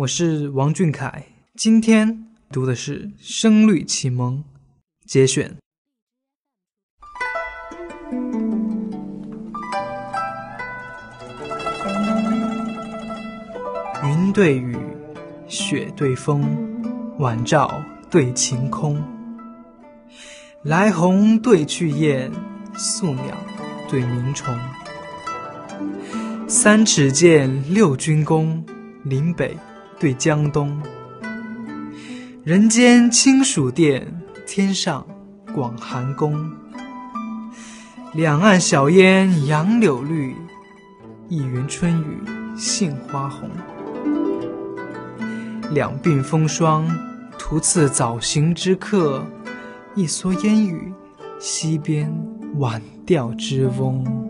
我是王俊凯，今天读的是《声律启蒙》节选。云对雨，雪对风，晚照对晴空。来鸿对去雁，宿鸟对鸣虫。三尺剑，六钧弓，岭北对江东。人间清暑殿，天上广寒宫。两岸晓烟杨柳绿，一园春雨杏花红。两鬓风霜，徒次早行之客；一蓑烟雨，溪边晚钓之翁。